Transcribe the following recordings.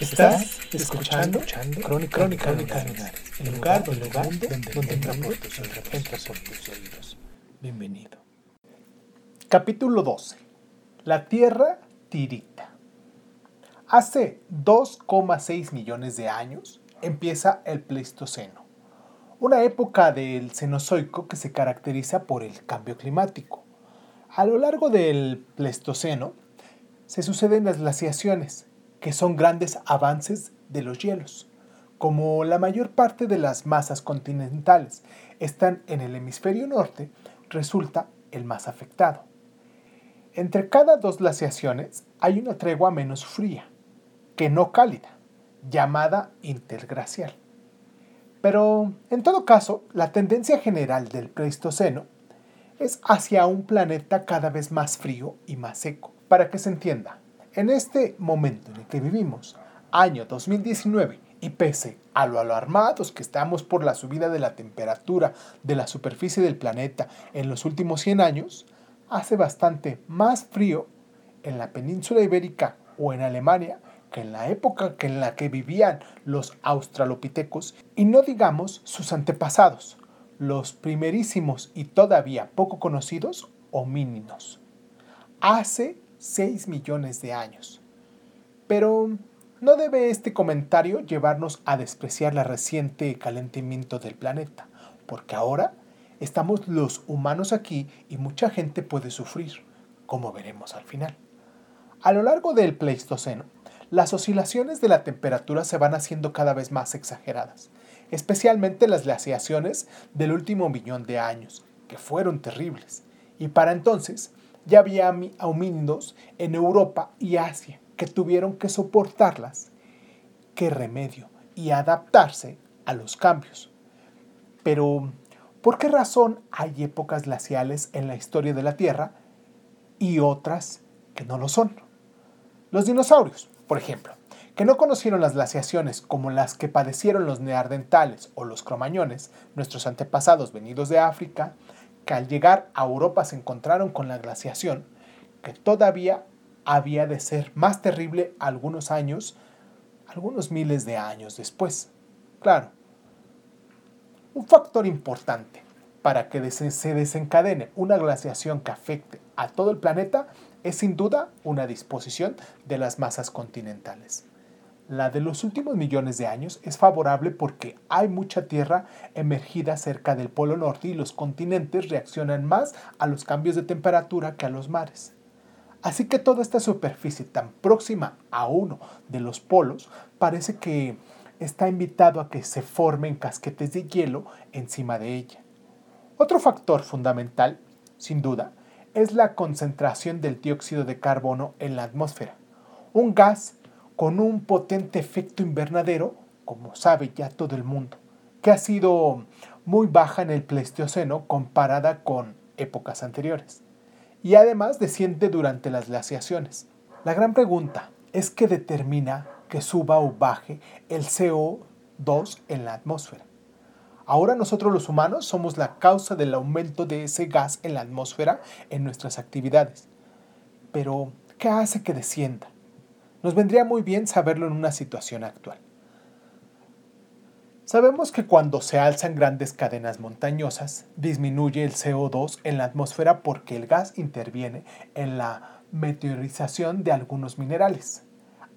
Estás escuchando, Crónica, Crónica, el lugar, el lugar donde, donde entra por tus oídos. Bienvenido. Capítulo 12. La Tierra tirita. Hace 2,6 millones de años empieza el Pleistoceno, una época del Cenozoico que se caracteriza por el cambio climático. A lo largo del Pleistoceno se suceden las glaciaciones, que son grandes avances de los hielos. Como la mayor parte de las masas continentales están en el hemisferio norte, resulta el más afectado. Entre cada dos glaciaciones hay una tregua menos fría, que no cálida, llamada interglacial. Pero, en todo caso, la tendencia general del Pleistoceno es hacia un planeta cada vez más frío y más seco. Para que se entienda, en este momento en el que vivimos, año 2019, y pese a lo alarmados que estamos por la subida de la temperatura de la superficie del planeta en los últimos 100 años, hace bastante más frío en la península ibérica o en Alemania que en la época en la que vivían los australopitecos y no digamos sus antepasados, los primerísimos y todavía poco conocidos homínidos. Hace 6 millones de años. Pero no debe este comentario llevarnos a despreciar el reciente calentamiento del planeta, porque ahora estamos los humanos aquí y mucha gente puede sufrir, como veremos al final. A lo largo del Pleistoceno, las oscilaciones de la temperatura se van haciendo cada vez más exageradas, especialmente las glaciaciones del último millón de años, que fueron terribles. Y para entonces, ya había homínidos en Europa y Asia que tuvieron que soportarlas. ¿Qué remedio? Y adaptarse a los cambios. Pero, ¿por qué razón hay épocas glaciales en la historia de la Tierra y otras que no lo son? Los dinosaurios, por ejemplo, que no conocieron las glaciaciones como las que padecieron los neandertales o los cromañones, nuestros antepasados venidos de África, que al llegar a Europa se encontraron con la glaciación, que todavía había de ser más terrible algunos años, algunos miles de años después. Claro, un factor importante para que se desencadene una glaciación que afecte a todo el planeta es sin duda una disposición de las masas continentales. La de los últimos millones de años es favorable porque hay mucha tierra emergida cerca del Polo Norte y los continentes reaccionan más a los cambios de temperatura que a los mares. Así que toda esta superficie tan próxima a uno de los polos parece que está invitado a que se formen casquetes de hielo encima de ella. Otro factor fundamental, sin duda, es la concentración del dióxido de carbono en la atmósfera, un gas con un potente efecto invernadero, como sabe ya todo el mundo, que ha sido muy baja en el Pleistoceno comparada con épocas anteriores, y además desciende durante las glaciaciones. La gran pregunta es qué determina que suba o baje el CO2 en la atmósfera. Ahora nosotros los humanos somos la causa del aumento de ese gas en la atmósfera en nuestras actividades. Pero, ¿qué hace que descienda? Nos vendría muy bien saberlo en una situación actual. Sabemos que cuando se alzan grandes cadenas montañosas, disminuye el CO2 en la atmósfera porque el gas interviene en la meteorización de algunos minerales.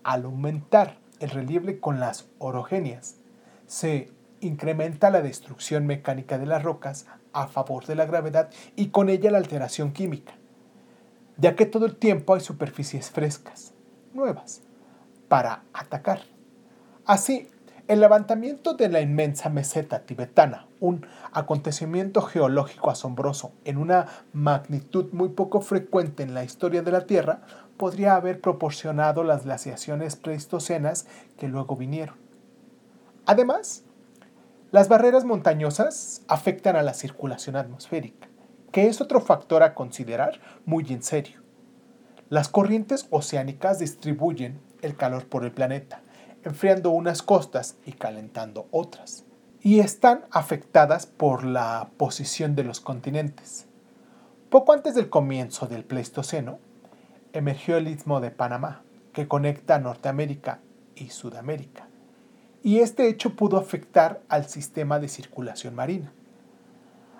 Al aumentar el relieve con las orogenias, se incrementa la destrucción mecánica de las rocas a favor de la gravedad y con ella la alteración química, ya que todo el tiempo hay superficies frescas nuevas para atacar. Así, El levantamiento de la inmensa meseta tibetana, un acontecimiento geológico asombroso en una magnitud muy poco frecuente en la historia de la Tierra, podría haber proporcionado las glaciaciones pleistocenas que luego vinieron. Además, las barreras montañosas afectan a la circulación atmosférica, que es otro factor a considerar muy en serio. Las corrientes oceánicas distribuyen el calor por el planeta, enfriando unas costas y calentando otras, y están afectadas por la posición de los continentes. Poco antes del comienzo del Pleistoceno, emergió el istmo de Panamá, que conecta Norteamérica y Sudamérica, y este hecho pudo afectar al sistema de circulación marina.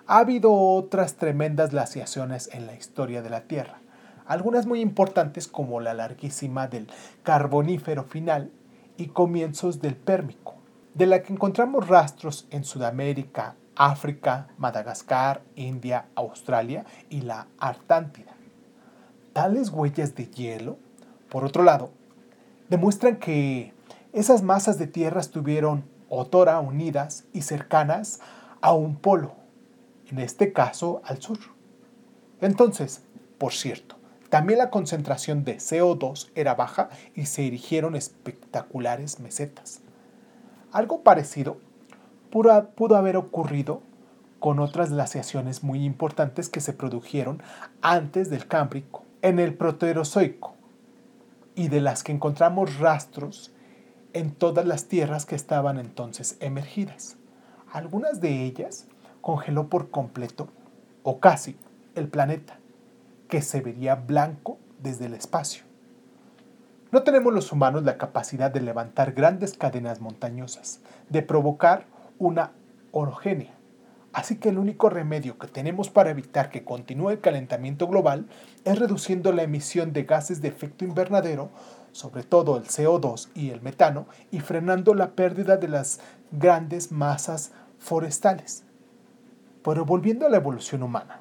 Ha habido otras tremendas glaciaciones en la historia de la Tierra, algunas muy importantes como la larguísima del Carbonífero final y comienzos del Pérmico, de la que encontramos rastros en Sudamérica, África, Madagascar, India, Australia y la Artántida. Tales huellas de hielo, por otro lado, demuestran que esas masas de tierra estuvieron otora unidas y cercanas a un polo, en este caso al sur. Entonces, por cierto, también la concentración de CO2 era baja y se erigieron espectaculares mesetas. Algo parecido pudo haber ocurrido con otras glaciaciones muy importantes que se produjeron antes del Cámbrico, en el Proterozoico, y de las que encontramos rastros en todas las tierras que estaban entonces emergidas. Algunas de ellas congeló por completo, o casi, el planeta que se vería blanco desde el espacio. No tenemos los humanos la capacidad de levantar grandes cadenas montañosas, de provocar una orogenia. Así que el único remedio que tenemos para evitar que continúe el calentamiento global es reduciendo la emisión de gases de efecto invernadero, sobre todo el CO2 y el metano, y frenando la pérdida de las grandes masas forestales. Pero volviendo a la evolución humana,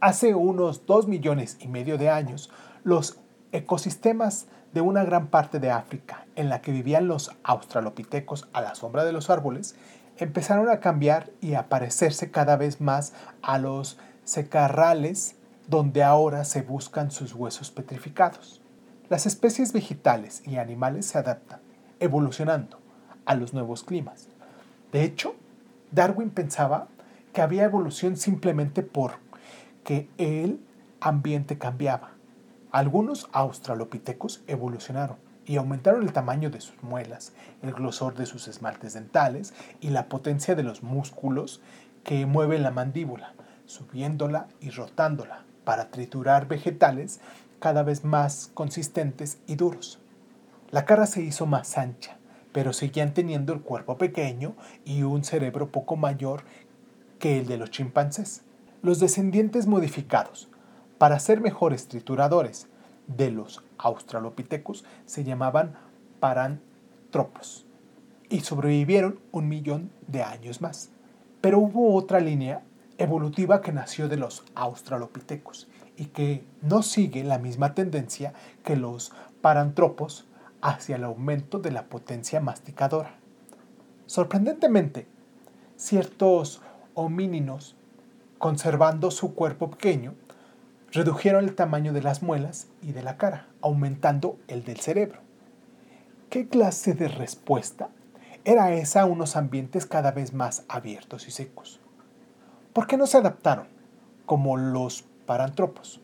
Hace unos dos millones y medio de años, los ecosistemas de una gran parte de África, en la que vivían los australopitecos a la sombra de los árboles, empezaron a cambiar y a parecerse cada vez más a los secarrales donde ahora se buscan sus huesos petrificados. Las especies vegetales y animales se adaptan, evolucionando a los nuevos climas. De hecho, Darwin pensaba que había evolución simplemente por que el ambiente cambiaba. Algunos australopitecos evolucionaron y aumentaron el tamaño de sus muelas, el grosor de sus esmaltes dentales y la potencia de los músculos que mueven la mandíbula, subiéndola y rotándola para triturar vegetales cada vez más consistentes y duros. La cara se hizo más ancha, pero seguían teniendo el cuerpo pequeño y un cerebro poco mayor que el de los chimpancés los descendientes modificados para ser mejores trituradores de los australopithecus se llamaban parantropos y sobrevivieron un millón de años más. Pero hubo otra línea evolutiva que nació de los australopithecus y que no sigue la misma tendencia que los parantropos hacia el aumento de la potencia masticadora. Sorprendentemente, ciertos homínidos conservando su cuerpo pequeño, redujeron el tamaño de las muelas y de la cara, aumentando el del cerebro. ¿Qué clase de respuesta era esa a unos ambientes cada vez más abiertos y secos? ¿Por qué no se adaptaron, como los parantropos,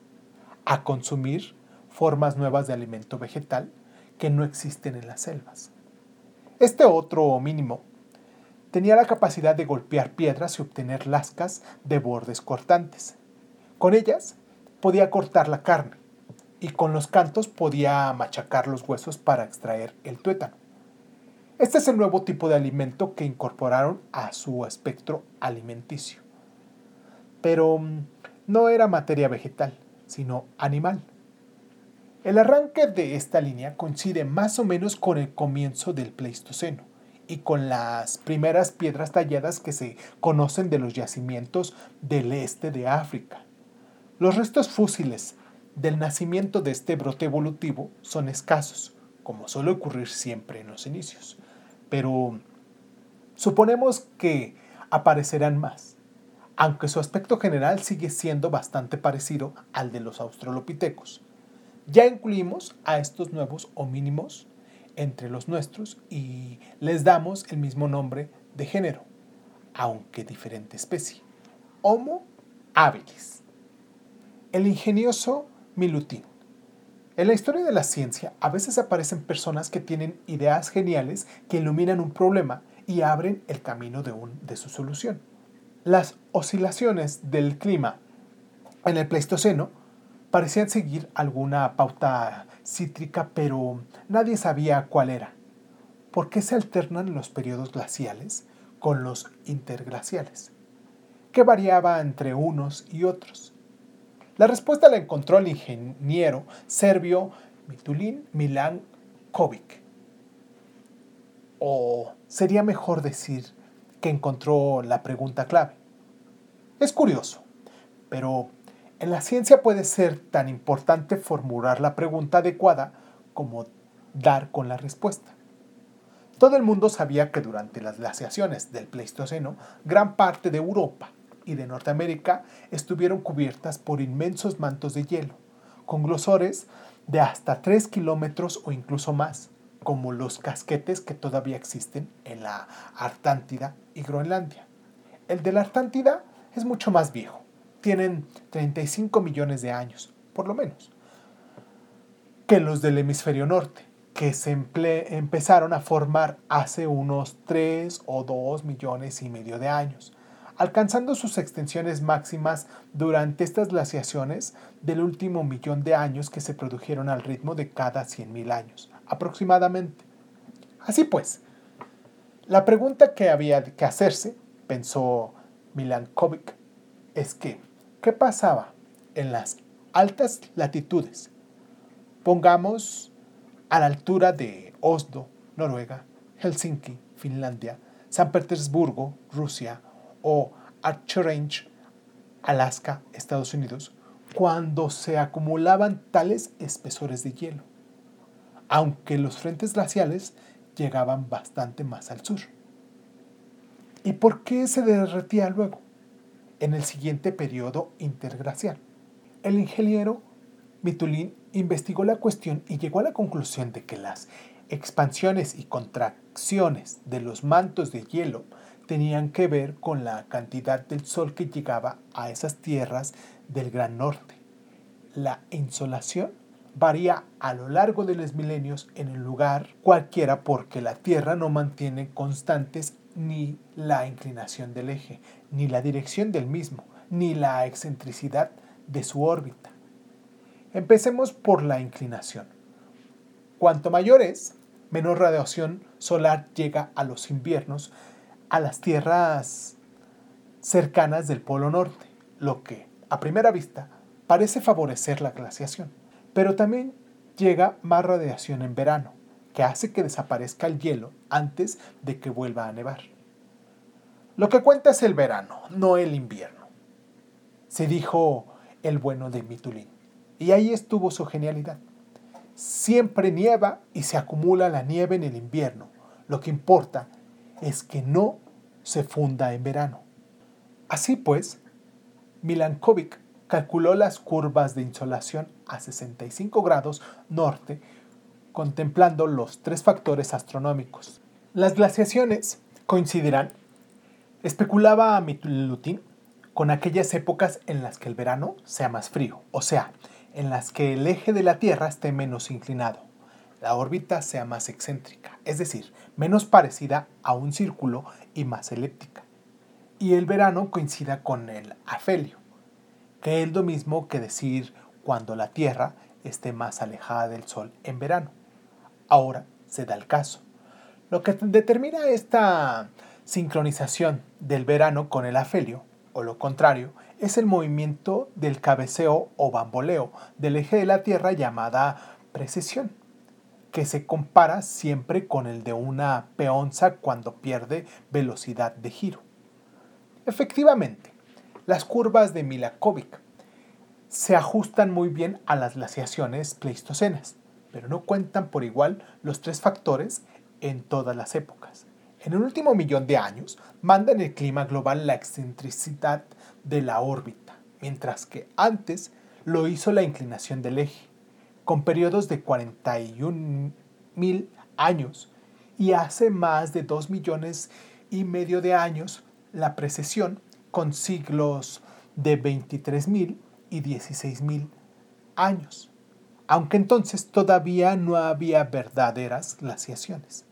a consumir formas nuevas de alimento vegetal que no existen en las selvas? Este otro mínimo tenía la capacidad de golpear piedras y obtener lascas de bordes cortantes. Con ellas podía cortar la carne y con los cantos podía machacar los huesos para extraer el tuétano. Este es el nuevo tipo de alimento que incorporaron a su espectro alimenticio. Pero mm, no era materia vegetal, sino animal. El arranque de esta línea coincide más o menos con el comienzo del Pleistoceno y con las primeras piedras talladas que se conocen de los yacimientos del este de África. Los restos fósiles del nacimiento de este brote evolutivo son escasos, como suele ocurrir siempre en los inicios, pero suponemos que aparecerán más, aunque su aspecto general sigue siendo bastante parecido al de los australopitecos. Ya incluimos a estos nuevos homínimos entre los nuestros y les damos el mismo nombre de género, aunque diferente especie, Homo habilis. El ingenioso Milutin. En la historia de la ciencia a veces aparecen personas que tienen ideas geniales que iluminan un problema y abren el camino de, un, de su solución. Las oscilaciones del clima en el Pleistoceno parecían seguir alguna pauta cítrica, pero nadie sabía cuál era. ¿Por qué se alternan los periodos glaciales con los interglaciales? ¿Qué variaba entre unos y otros? La respuesta la encontró el ingeniero serbio Mitulin Milankovic. O sería mejor decir que encontró la pregunta clave. Es curioso, pero en la ciencia puede ser tan importante formular la pregunta adecuada como dar con la respuesta. Todo el mundo sabía que durante las glaciaciones del Pleistoceno, gran parte de Europa y de Norteamérica estuvieron cubiertas por inmensos mantos de hielo, con grosores de hasta 3 kilómetros o incluso más, como los casquetes que todavía existen en la Artántida y Groenlandia. El de la Artántida es mucho más viejo, tienen 35 millones de años, por lo menos, que los del hemisferio norte, que se empezaron a formar hace unos 3 o 2 millones y medio de años, alcanzando sus extensiones máximas durante estas glaciaciones del último millón de años que se produjeron al ritmo de cada 100.000 años, aproximadamente. Así pues, la pregunta que había que hacerse, pensó Milankovic, es que, ¿qué pasaba en las altas latitudes? Pongamos a la altura de Oslo, Noruega, Helsinki, Finlandia, San Petersburgo, Rusia, o Range, Alaska, Estados Unidos, cuando se acumulaban tales espesores de hielo, aunque los frentes glaciales llegaban bastante más al sur. ¿Y por qué se derretía luego? En el siguiente periodo interglacial. El ingeniero Mitulin investigó la cuestión y llegó a la conclusión de que las expansiones y contracciones de los mantos de hielo tenían que ver con la cantidad del sol que llegaba a esas tierras del Gran Norte. La insolación varía a lo largo de los milenios en el lugar cualquiera porque la Tierra no mantiene constantes ni la inclinación del eje, ni la dirección del mismo, ni la excentricidad de su órbita. Empecemos por la inclinación. Cuanto mayor es, menor radiación solar llega a los inviernos a las tierras cercanas del Polo Norte, lo que, a primera vista, parece favorecer la glaciación. Pero también llega más radiación en verano, que hace que desaparezca el hielo antes de que vuelva a nevar. Lo que cuenta es el verano, no el invierno, se dijo el bueno de Mitulín. Y ahí estuvo su genialidad. Siempre nieva y se acumula la nieve en el invierno. Lo que importa es que no se funda en verano. Así pues, Milankovic calculó las curvas de insolación a 65 grados norte contemplando los tres factores astronómicos. Las glaciaciones coincidirán, especulaba Milutin, con aquellas épocas en las que el verano sea más frío, o sea, en las que el eje de la Tierra esté menos inclinado la órbita sea más excéntrica, es decir, menos parecida a un círculo y más elíptica. Y el verano coincida con el afelio, que es lo mismo que decir cuando la Tierra esté más alejada del Sol en verano. Ahora se da el caso. Lo que determina esta sincronización del verano con el afelio, o lo contrario, es el movimiento del cabeceo o bamboleo del eje de la Tierra llamada precesión que se compara siempre con el de una peonza cuando pierde velocidad de giro. Efectivamente, las curvas de Milakovic se ajustan muy bien a las glaciaciones pleistocenas, pero no cuentan por igual los tres factores en todas las épocas. En el último millón de años, manda en el clima global la excentricidad de la órbita, mientras que antes lo hizo la inclinación del eje, con periodos de 41 mil años y hace más de 2 millones y medio de años la precesión con siglos de 23 mil y 16 mil años, aunque entonces todavía no había verdaderas glaciaciones.